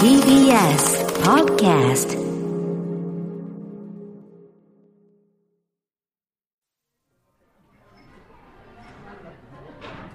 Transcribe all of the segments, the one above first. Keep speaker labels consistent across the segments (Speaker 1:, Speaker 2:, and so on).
Speaker 1: TBS Podcast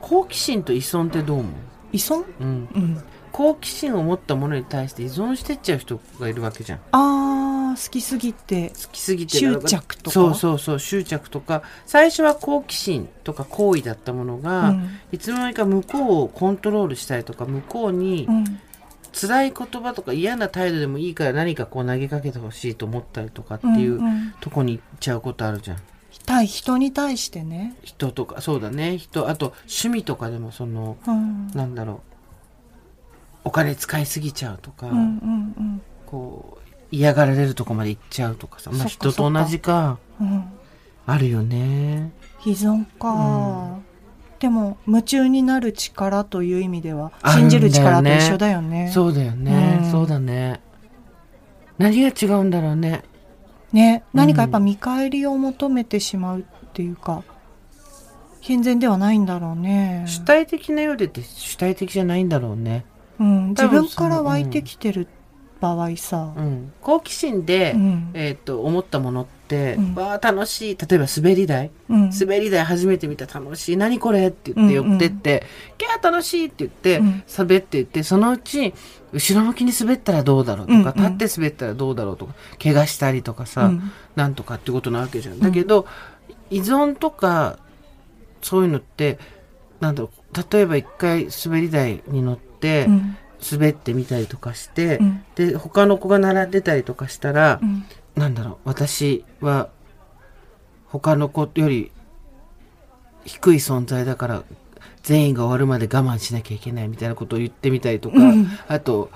Speaker 2: 好奇心と依存ってどう思う？
Speaker 3: 依存？
Speaker 2: うん。
Speaker 3: うん。
Speaker 2: 好奇心を持ったものに対して依存してっちゃう人がいるわけじゃん。
Speaker 3: あー好きすぎて。
Speaker 2: 好きすぎて
Speaker 3: 執着とか？
Speaker 2: そうそうそう執着とか。最初は好奇心とか好意だったものが、
Speaker 3: うん。
Speaker 2: いつの間にか向こうをコントロールしたりとか向こうに
Speaker 3: うん
Speaker 2: 辛い言葉とか嫌な態度でもいいから何かこう投げかけてほしいと思ったりとかっていう
Speaker 3: うんうん。
Speaker 2: とこに行っちゃうことあるじゃん。
Speaker 3: 対人に対してね、
Speaker 2: 人とかそうだね。人あと趣味とかでもその
Speaker 3: うん、
Speaker 2: なんだろう。お金使いすぎちゃうとか、
Speaker 3: うんうんうん。
Speaker 2: こう嫌がられるとこまで行っちゃうとかさ、まあ、人と同じか。
Speaker 3: うん。
Speaker 2: あるよね。
Speaker 3: 依存か、でも夢中になる力という意味では信じる力と一緒だよね。
Speaker 2: そうだよね、
Speaker 3: うん。
Speaker 2: そうだね。何が違うんだろうね。
Speaker 3: ね。何かやっぱ見返りを求めてしまうっていうか健全ではないんだろうね、
Speaker 2: 主体的なようでって主体的じゃないんだろうね。
Speaker 3: うん、自分から湧いてきてる場合さ、
Speaker 2: うん。好奇心で、
Speaker 3: うん。
Speaker 2: えー、と思ったものって、
Speaker 3: うん。
Speaker 2: わあ楽しい。例えば滑り台。
Speaker 3: うん。
Speaker 2: 滑り台初めて見た楽しい。何これ？って言って
Speaker 3: うんうん。
Speaker 2: 寄ってって、キャー楽しいって言って、
Speaker 3: うん。
Speaker 2: 滑って言ってそのうち後ろ向きに滑ったらどうだろうとか、
Speaker 3: うんうん。
Speaker 2: 立って滑ったらどうだろうとか怪我したりとかさ、
Speaker 3: うん。
Speaker 2: なんとかってことなわけじゃん。だけど、依存とかそういうのってなんだろう例えば一回滑り台に乗って、
Speaker 3: うん
Speaker 2: 滑ってみたりとかして、
Speaker 3: うん。
Speaker 2: で他の子が並んでたりとかしたら、
Speaker 3: うん。
Speaker 2: なんだろう私は他の子より低い存在だから全員が終わるまで我慢しなきゃいけないみたいなことを言ってみたりとか、
Speaker 3: うん。
Speaker 2: あと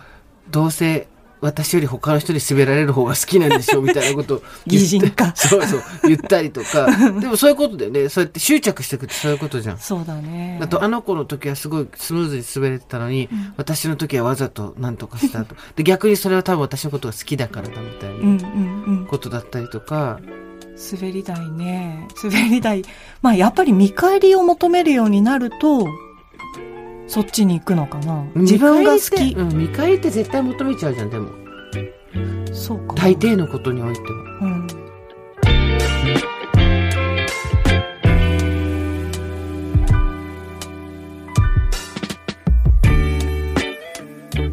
Speaker 2: どうせ私より他の人に滑られる方が好きなんでしょみたいなことを言って。
Speaker 3: 擬人化
Speaker 2: そうそう。言ったりとか。でもそういうことだよねそうやって執着していくってそういうことじゃん。
Speaker 3: そうだね。
Speaker 2: あとあの子の時はすごいスムーズに滑れてたのに、私の時はわざと何とかしたと。で逆にそれは多分私のことが好きだからだみたいな
Speaker 3: うんうんうん。
Speaker 2: ことだったりとか、
Speaker 3: 滑り台ね。滑り台まあやっぱり見返りを求めるようになるとそっちに行くのかな？自分が好き。
Speaker 2: 見返りって、うん、見返りって絶対求めちゃうじゃんでも。
Speaker 3: そうか。な
Speaker 2: 大抵のことにおいては。
Speaker 3: うん。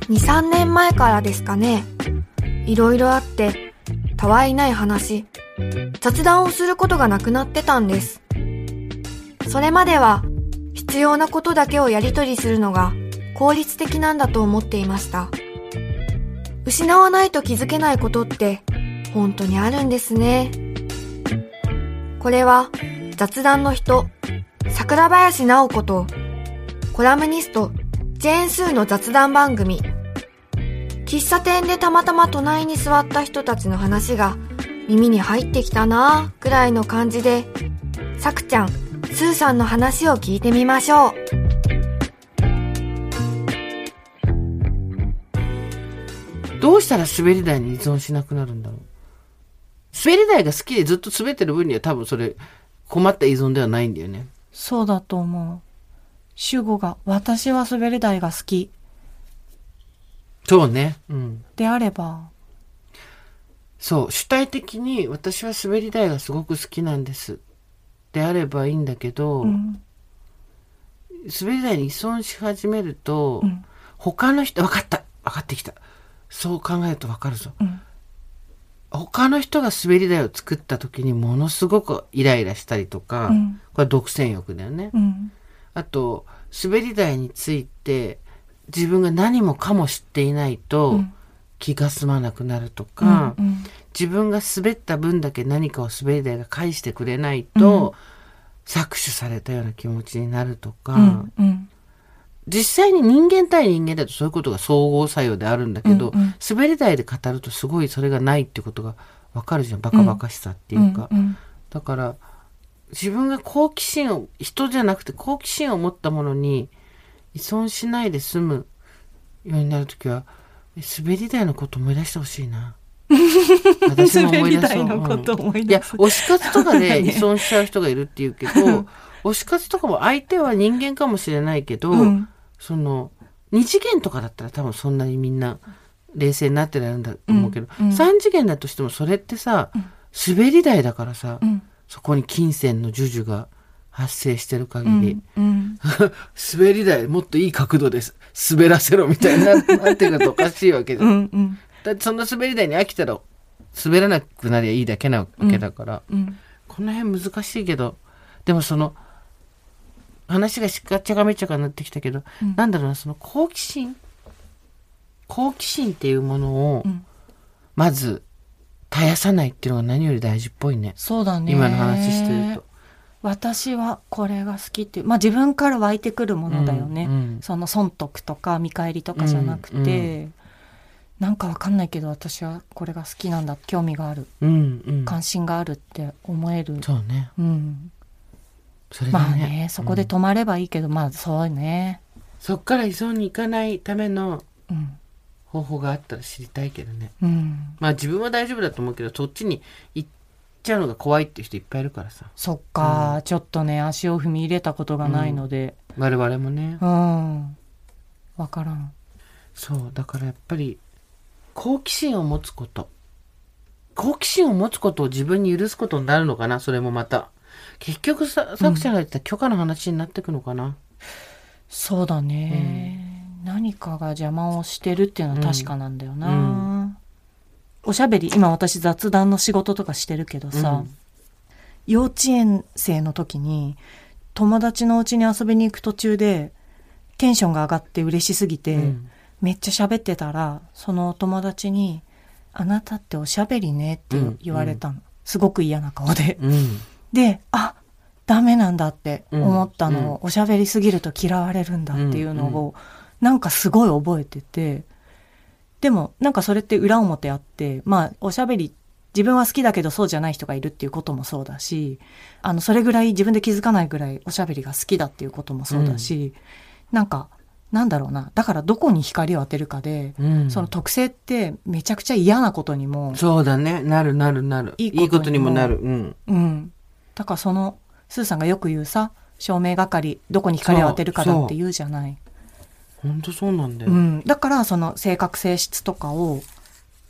Speaker 4: 2、3年前からですかね。いろいろあって、たわいない話、雑談をすることがなくなってたんです。それまでは、必要なことだけをやり取りするのが効率的なんだと思っていました。失わないと気づけないことって、本当にあるんですね。これは、雑談の人、桜林直子と、コラムニスト、ジェーンスーの雑談番組。喫茶店でたまたま隣に座った人たちの話が耳に入ってきたなぁくらいの感じで、さくちゃん、スーさんの話を聞いてみましょう。
Speaker 2: どうしたら滑り台に依存しなくなるんだろう？滑り台が好きでずっと滑ってる分には多分それ困った依存ではないんだよね。
Speaker 3: そうだと思う。主語が私は滑り台が好き。
Speaker 2: そうね。うん。
Speaker 3: であれば。
Speaker 2: そう。主体的に私は滑り台がすごく好きなんですであればいいんだけど、
Speaker 3: うん。
Speaker 2: 滑り台に依存し始めると、
Speaker 3: うん。
Speaker 2: 他の人分かった分かってきた。そう考えると分かるぞ、
Speaker 3: うん。
Speaker 2: 他の人が滑り台を作った時にものすごくイライラしたりとか、
Speaker 3: うん。
Speaker 2: これは独占欲だよね、
Speaker 3: うん。
Speaker 2: あと滑り台について自分が何もかも知っていないと
Speaker 3: うん。
Speaker 2: 気が済まなくなるとか、
Speaker 3: うん。うん
Speaker 2: 自分が滑った分だけ何かを滑り台が返してくれないと、搾取されたような気持ちになるとか、
Speaker 3: うんうん。
Speaker 2: 実際に人間対人間だとそういうことが相互作用であるんだけど、
Speaker 3: うんうん。
Speaker 2: 滑り台で語るとすごいそれがないってことがわかるじゃん。バカバカしさっていうか、
Speaker 3: うんうん。
Speaker 2: だから自分が好奇心を人じゃなくて好奇心を持ったものに依存しないで済むようになるときはえ滑り台のこと思い出してほしいな私も思い出そう。
Speaker 3: 滑り台のこと思い
Speaker 2: うん。いや推し活とかで依存しちゃう人がいるっていうけど推し活とかも相手は人間かもしれないけど、
Speaker 3: うん。
Speaker 2: その二次元とかだったら多分そんなにみんな冷静になってられるんだと思うけど、
Speaker 3: うん。うん。
Speaker 2: 3次元だとしてもそれってさ、滑り台だからさ、
Speaker 3: うん。
Speaker 2: そこに金銭の授受が発生してる限り、
Speaker 3: うん。うん。
Speaker 2: 滑り台もっといい角度です滑らせろみたいにななってくるとおかしいわけじゃん。
Speaker 3: うん。うん。
Speaker 2: だってその滑り台に飽きたら滑らなくなりゃいいだけなわけだから、
Speaker 3: うん。
Speaker 2: この辺難しいけどでもその話がしっかちゃがめちゃかになってきたけど、
Speaker 3: うん
Speaker 2: なんだろうなその好奇心好奇心っていうものを
Speaker 3: うん
Speaker 2: まず絶やさないっていうのが何より大事っぽいね
Speaker 3: そうだね。
Speaker 2: 今の話してると。
Speaker 3: 私はこれが好きっていう、まあ自分から湧いてくるものだよね。
Speaker 2: うんうん
Speaker 3: その損得とか見返りとかじゃなくて、なんかわかんないけど私はこれが好きなんだ、興味がある、
Speaker 2: うんうん
Speaker 3: 関心があるって思える。
Speaker 2: そうね
Speaker 3: うん。
Speaker 2: それがね,、
Speaker 3: まあね、そこで止まればいいけど、まあそうね。
Speaker 2: そっから依存に行かないための
Speaker 3: うん。
Speaker 2: 方法があったら知りたいけどね
Speaker 3: うん。
Speaker 2: まあ自分は大丈夫だと思うけどそっちに行っちゃうのが怖いっていう人いっぱいいるからさ
Speaker 3: そっか、ちょっとね、足を踏み入れたことがないので。
Speaker 2: 我々もね
Speaker 3: うん。わからん。
Speaker 2: そうだからやっぱり好奇心を持つこと。好奇心を持つことを自分に許すことになるのかな？それもまた。結局ささくちゃんが言った許可の話になってくのかな、
Speaker 3: そうだね、何かが邪魔をしてるっていうのは確かなんだよな、
Speaker 2: うん。
Speaker 3: おしゃべり。今私雑談の仕事とかしてるけどさ、
Speaker 2: うん。
Speaker 3: 幼稚園生の時に友達の家に遊びに行く途中でテンションが上がって嬉しすぎて、
Speaker 2: うん
Speaker 3: めっちゃ喋ってたらその友達に「あなたっておしゃべりね」って言われたの、すごく嫌な顔で。
Speaker 2: うん。
Speaker 3: で、あ、ダメなんだって思ったのを、おしゃべりすぎると嫌われるんだっていうのを、なんかすごい覚えてて、でもなんかそれって裏表あって、まあおしゃべり、自分は好きだけどそうじゃない人がいるっていうこともそうだし、あの、それぐらい自分で気づかないぐらいおしゃべりが好きだっていうこともそうだし、なんか、なんだろうな。だからどこに光を当てるかで、
Speaker 2: うん
Speaker 3: その特性ってめちゃくちゃ嫌なことにも、
Speaker 2: そうだねなるなるなるいいことにもなるうん
Speaker 3: うん。だからその、スーさんがよく言うさ、照明係、どこに光を当てるかだって言うじゃない。
Speaker 2: 本当そうなんだよ、
Speaker 3: うん。だからその性格性質とかを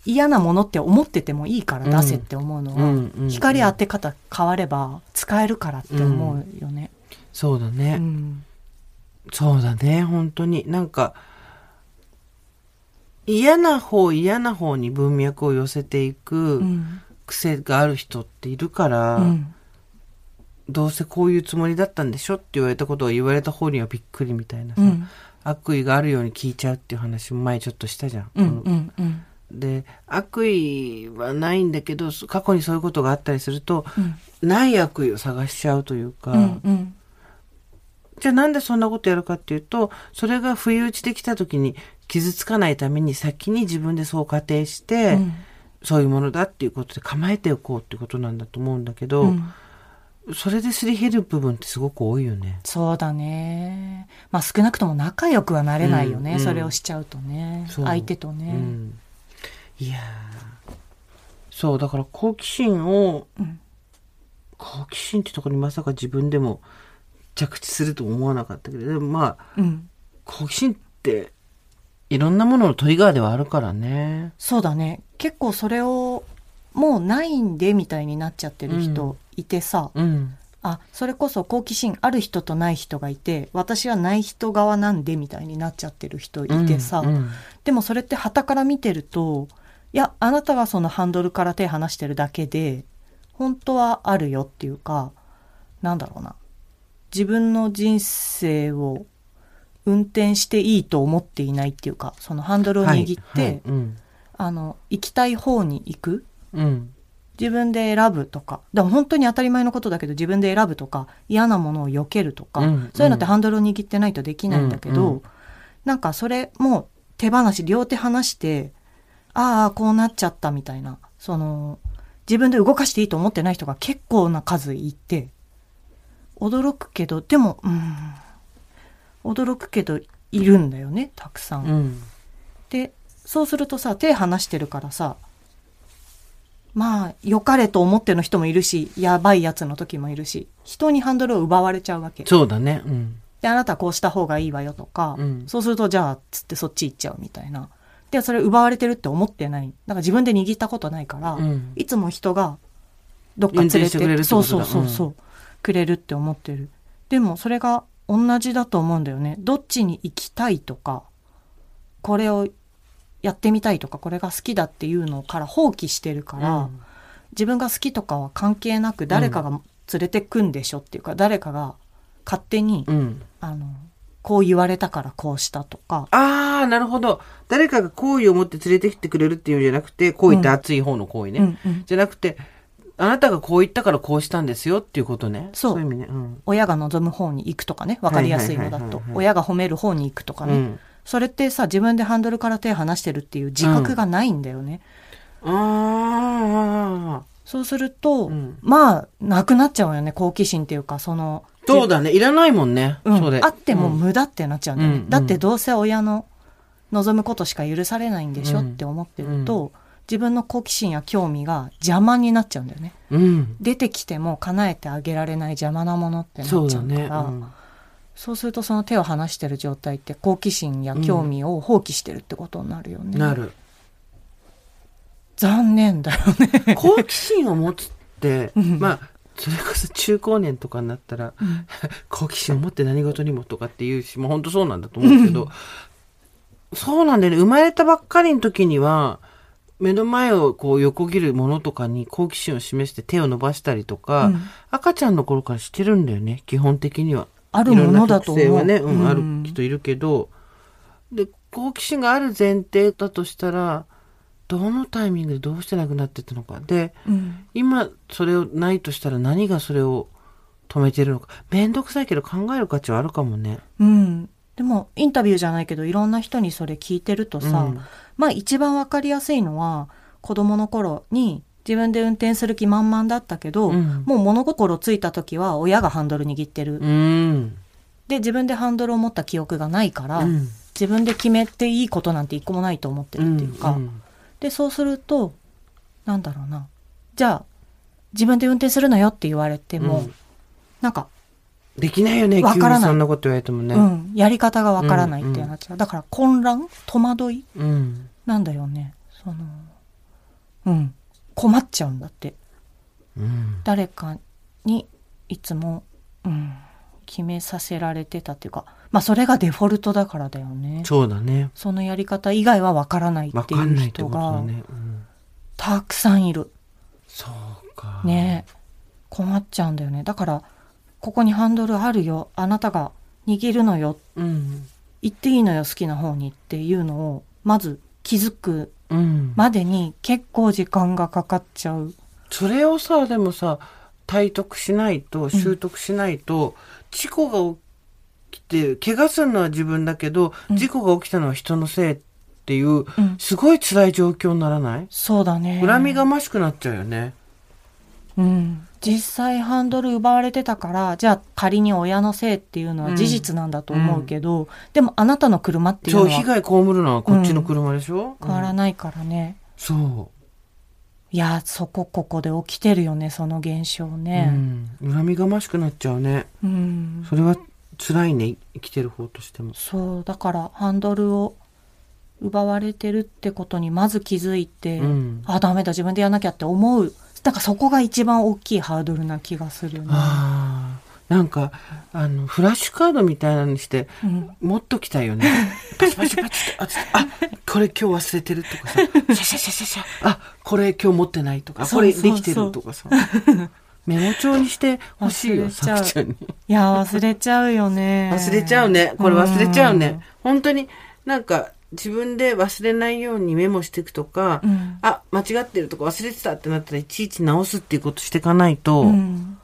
Speaker 3: 嫌なものって思っててもいいから出せって思うのは、
Speaker 2: うんうんうん
Speaker 3: 光当て方変われば使えるからって思うよね。う
Speaker 2: そうだね、
Speaker 3: ん。
Speaker 2: そうだね本当になんか嫌な方嫌な方に文脈を寄せていく
Speaker 3: うん。
Speaker 2: 癖がある人っているから、
Speaker 3: うん。
Speaker 2: どうせこういうつもりだったんでしょって言われたことが言われた方にはびっくりみたいなさ、
Speaker 3: うん。
Speaker 2: 悪意があるように聞いちゃうっていう話も前ちょっとしたじゃん。
Speaker 3: うん。
Speaker 2: この
Speaker 3: うん。うん。
Speaker 2: で悪意はないんだけど過去にそういうことがあったりすると
Speaker 3: うん。
Speaker 2: ない悪意を探しちゃうというか、
Speaker 3: うん。うん。
Speaker 2: じゃあなんでそんなことやるかっていうとそれが不意打ちできた時に傷つかないために先に自分でそう仮定して、
Speaker 3: うん
Speaker 2: そういうものだっていうことで構えておこうっていうことなんだと思うんだけど、
Speaker 3: うん
Speaker 2: それですり減る部分ってすごく多いよね。
Speaker 3: そうだね。まあ少なくとも仲良くはなれないよね。
Speaker 2: うん
Speaker 3: それをしちゃうとね。相手とね。
Speaker 2: うん、いやーそうだから好奇心を、
Speaker 3: うん
Speaker 2: 好奇心ってところにまさか自分でも着地すると思わなかったけどでもまあ
Speaker 3: うん。
Speaker 2: 好奇心っていろんなもののトリガーではあるからね。
Speaker 3: そうだね。結構それをもうないんでみたいになっちゃってる人いてさ、
Speaker 2: うん
Speaker 3: あ、それこそ好奇心ある人とない人がいて、私はない人側なんでみたいになっちゃってる人いてさ、
Speaker 2: うんうん
Speaker 3: でもそれって旗から見てると、いや、あなたがそのハンドルから手離してるだけで、本当はあるよっていうか、なんだろうな。自分の人生を運転していいと思っていないっていうか、そのハンドルを握って、
Speaker 2: はいはいうん。
Speaker 3: あの、行きたい方に行く。
Speaker 2: うん。
Speaker 3: 自分で選ぶとか。でも本当に当たり前のことだけど、自分で選ぶとか、嫌なものを避けるとか、
Speaker 2: うん
Speaker 3: そういうのってハンドルを握ってないとできないんだけど、
Speaker 2: うんうん。
Speaker 3: なんかそれも手放し、両手離して、ああ、こうなっちゃったみたいな、その、自分で動かしていいと思ってない人が結構な数いて、驚くけど、でも、うん、驚くけど、いるんだよね、たくさん。
Speaker 2: うん
Speaker 3: で、そうするとさ、手離してるからさ、まあ、良かれと思っての人もいるし、やばいやつの時もいるし、人にハンドルを奪われちゃうわけ。
Speaker 2: そうだね。うん
Speaker 3: で、あなたはこうした方がいいわよとか、
Speaker 2: うん
Speaker 3: そうすると、じゃあ、つってそっち行っちゃうみたいな。で、それ奪われてるって思ってない。だから自分で握ったことないから、
Speaker 2: うん
Speaker 3: いつも人がどっか連れ
Speaker 2: てくれる
Speaker 3: て、そうそうそうそう、くれるって思ってる。でもそれが同じだと思うんだよね。どっちに行きたいとか、これをやってみたいとか、これが好きだっていうのから放棄してるから、
Speaker 2: うん
Speaker 3: 自分が好きとかは関係なく誰かが連れてくんでしょっていうか、誰かが勝手に、
Speaker 2: うん。
Speaker 3: あの、こう言われたからこうしたとか、
Speaker 2: ああ、なるほど。誰かが好意を持って連れてきてくれるっていうんじゃなくて、好意って熱い方の好意ね。
Speaker 3: うんうん
Speaker 2: じゃなくて、あなたがこう言ったからこうしたんですよっていうことね。
Speaker 3: そう
Speaker 2: いう意味ね。うん。
Speaker 3: 親が望む方に行くとかね、わかりやすいのだと。親が褒める方に行くとかね。
Speaker 2: うん。
Speaker 3: それってさ、自分でハンドルから手離してるっていう自覚がないんだよね。
Speaker 2: ああ。
Speaker 3: そうすると、
Speaker 2: うん
Speaker 3: まあ、なくなっちゃうよね、好奇心っていうか、その、
Speaker 2: そうだね。いらないもんね。
Speaker 3: うん、
Speaker 2: それ。
Speaker 3: あっても
Speaker 2: うん
Speaker 3: 無駄ってなっちゃうんだよね。
Speaker 2: うん
Speaker 3: だってどうせ親の望むことしか許されないんでしょ、
Speaker 2: うん
Speaker 3: って思ってると、自分の好奇心や興味が邪魔になっちゃうんだよね。
Speaker 2: うん。
Speaker 3: 出てきても叶えてあげられない邪魔なものってなっちゃ
Speaker 2: そう。
Speaker 3: から、
Speaker 2: うん
Speaker 3: そうするとその手を離してる状態って好奇心や興味を放棄してるってことになるよね。
Speaker 2: なる。
Speaker 3: 残念だよね。
Speaker 2: 好奇心を持つって、
Speaker 3: うん
Speaker 2: まあ、それこそ中高年とかになったら、好奇心を持って何事にもとかっていうし、もう本当そうなんだと思うけど、そうなんだよね。生まれたばっかりの時には、目の前をこう横切るものとかに好奇心を示して手を伸ばしたりとか、
Speaker 3: うん
Speaker 2: 赤ちゃんの頃からしてるんだよね、基本的には。
Speaker 3: あるものだと思う
Speaker 2: はね、うん、あ
Speaker 3: うん
Speaker 2: る人いるけど、で、好奇心がある前提だとしたら、どのタイミングでどうしてなくなってったのか。で、
Speaker 3: うん
Speaker 2: 今それをないとしたら何がそれを止めてるのか。めんどくさいけど考える価値はあるかもね。
Speaker 3: うん。でも、インタビューじゃないけど、いろんな人にそれ聞いてるとさ、
Speaker 2: うん。
Speaker 3: まあ一番わかりやすいのは、子供の頃に自分で運転する気満々だったけど、
Speaker 2: うん。
Speaker 3: もう物心ついた時は親がハンドル握ってる。
Speaker 2: うん。
Speaker 3: で、自分でハンドルを持った記憶がないから、
Speaker 2: うん。
Speaker 3: 自分で決めていいことなんて一個もないと思ってるっていうか、
Speaker 2: ん。
Speaker 3: で、そうすると、なんだろうな。じゃあ、自分で運転するのよって言われても、
Speaker 2: うん。
Speaker 3: なんか、
Speaker 2: できないよね、急
Speaker 3: わからない
Speaker 2: にそんなこと言われてもね。
Speaker 3: うん、やり方がわからないってなっちゃう。だから混乱戸惑い？
Speaker 2: うん。
Speaker 3: なんだよね。その、うん。困っちゃうんだって。
Speaker 2: うん。
Speaker 3: 誰かにいつも、うん、決めさせられてたっていうか、まあそれがデフォルトだからだよね。
Speaker 2: そうだね。
Speaker 3: そのやり方以外はわからない
Speaker 2: わ
Speaker 3: っていう人が
Speaker 2: ね。うん
Speaker 3: たくさんいる。
Speaker 2: そうか。
Speaker 3: ね困っちゃうんだよね。だから、ここにハンドルあるよ。あなたが握るのよ。
Speaker 2: うん。
Speaker 3: 行っていいのよ、好きな方にっていうのを、まず気づく
Speaker 2: うん。
Speaker 3: までに結構時間がかかっちゃう。
Speaker 2: それをさ、でもさ、体得しないと、習得しないと、事故が起きて、怪我するのは自分だけど、
Speaker 3: うん
Speaker 2: 事故が起きたのは人のせいっていう、
Speaker 3: うん
Speaker 2: すごい辛い状況にならない？
Speaker 3: そうだね。
Speaker 2: 恨みがましくなっちゃうよね。
Speaker 3: うん。実際ハンドル奪われてたから、じゃあ仮に親のせいっていうのは事実なんだと思うけど、でもあなたの車っていう
Speaker 2: そう、
Speaker 3: のは
Speaker 2: 被害被るのはこっちの車でしょ、
Speaker 3: 変わら
Speaker 2: うん
Speaker 3: ないからね。
Speaker 2: そ
Speaker 3: いや、そこここで起きてるよね、その現象
Speaker 2: う、
Speaker 3: ね。
Speaker 2: うん。恨みがましくなっちゃうね。
Speaker 3: うん。
Speaker 2: それは辛いね、生きてる方としても。
Speaker 3: そう、だからハンドルを奪われてるってことにまず気づいて、
Speaker 2: うん
Speaker 3: あ、ダメだ、自分でやらなきゃって思う。だからそこが一番大きいハードルな気がするね。
Speaker 2: ああ。なんか、あの、フラッシュカードみたいなのにして、
Speaker 3: うん
Speaker 2: 持っときたいよね。パチパチパチって、あ、これ今日忘れてるとかさ、シャシャシャシャあ、これ今日持ってないとか、これできてるとかさ。メモ帳にしてほしいよ、さきちゃんに。
Speaker 3: いや、忘れちゃうよね。
Speaker 2: 忘れちゃうね。これ忘れちゃうね。本当になんか自分で忘れないようにメモしていくとか、
Speaker 3: うん。
Speaker 2: あ、間違ってるとか忘れてたってなったらいちいち直すっていうことしていかないと、
Speaker 3: うん。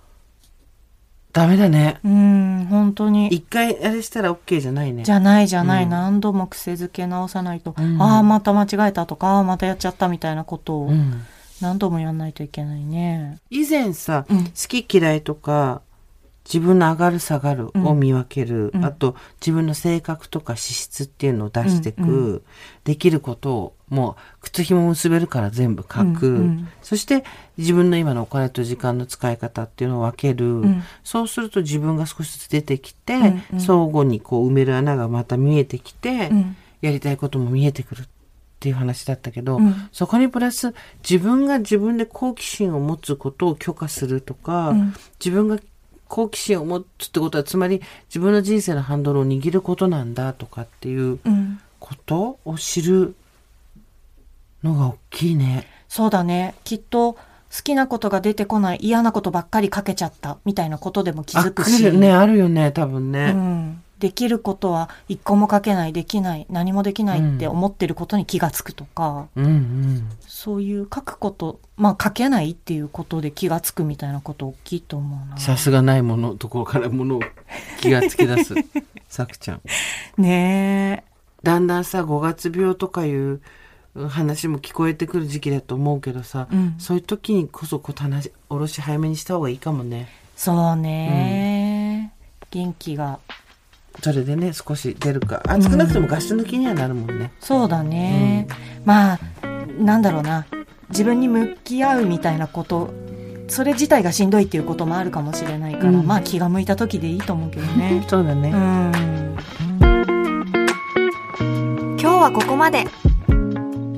Speaker 2: ダメだね。
Speaker 3: うん、本当に。
Speaker 2: 一回あれしたら OK じゃないね。
Speaker 3: じゃないじゃない、
Speaker 2: うん
Speaker 3: 何度も癖づけ直さないと、
Speaker 2: うん
Speaker 3: ああ、また間違えたとか、またやっちゃったみたいなことを
Speaker 2: うん
Speaker 3: 何度もやんないといけないね。
Speaker 2: 以前さ、
Speaker 3: うん
Speaker 2: 好き嫌いとか、自分の上がる下がるを見分ける、
Speaker 3: うん。
Speaker 2: あと自分の性格とか資質っていうのを出していく、
Speaker 3: うんう
Speaker 2: できることをもう靴紐結べるから全部書く、
Speaker 3: うんうん。
Speaker 2: そして自分の今のお金と時間の使い方っていうのを分ける、
Speaker 3: ん。
Speaker 2: そうすると自分が少しずつ出てきて、
Speaker 3: うんうん。
Speaker 2: 相互にこう埋める穴がまた見えてきて、
Speaker 3: うん。
Speaker 2: やりたいことも見えてくるっっていう話だったけど、
Speaker 3: うん。
Speaker 2: そこにプラス自分が自分で好奇心を持つことを許可するとか、
Speaker 3: うん。
Speaker 2: 自分が好奇心を持つってことはつまり自分の人生のハンドルを握ることなんだとかっていう
Speaker 3: うん
Speaker 2: ことを知るのが大きいね。
Speaker 3: そうだね。きっと、好きなことが出てこない嫌なことばっかりかけちゃったみたいなことでも気づく
Speaker 2: あ
Speaker 3: し。
Speaker 2: ね、あるよね、多分
Speaker 3: う
Speaker 2: ね。
Speaker 3: ん。できることは一個も書けない、できない、何もできないって思ってることに気がつくとか、
Speaker 2: うんうん。
Speaker 3: そういう書くこと、まあ書けないっていうことで気がつくみたいなこと大きいと思うな。
Speaker 2: さすがないものところからものを気がつき出す。さくちゃん。
Speaker 3: ね
Speaker 2: だんだんさ、5月病とかいう話も聞こえてくる時期だと思うけどさ、
Speaker 3: うん
Speaker 2: そういう時にこそこう棚おろし早めにした方がいいかもね。
Speaker 3: そうね、元気が。
Speaker 2: それでね、少し出るか。あ、少なくともガス抜きにはなるもんね。
Speaker 3: そうだね。まあ、なんだろうな。自分に向き合うみたいなこと、それ自体がしんどいっていうこともあるかもしれないから、
Speaker 2: うん
Speaker 3: まあ気が向いた時でいいと思うけどね。
Speaker 2: そうだね。
Speaker 3: うん。
Speaker 4: 今日はここまで。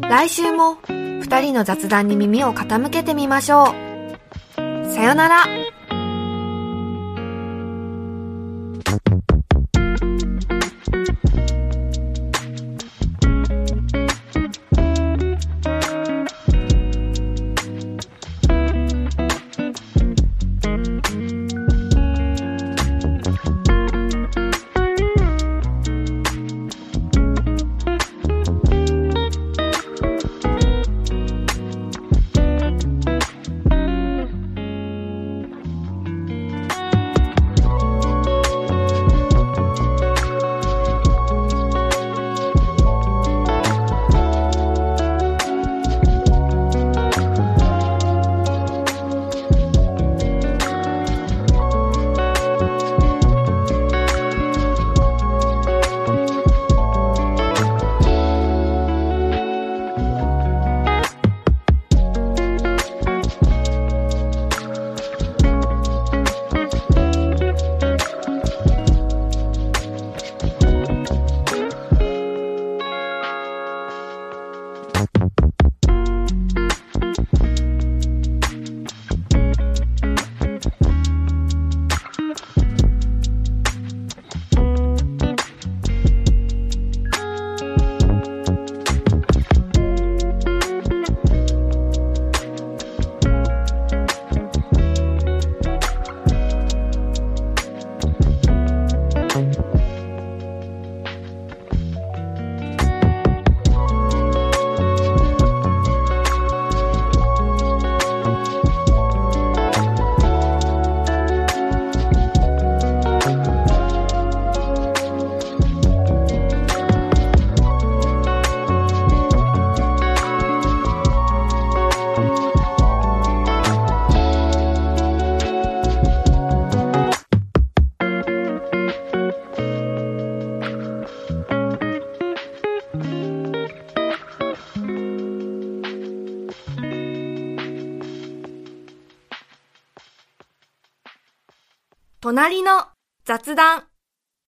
Speaker 4: 来週も二人の雑談に耳を傾けてみましょう。さよなら。隣の雑談。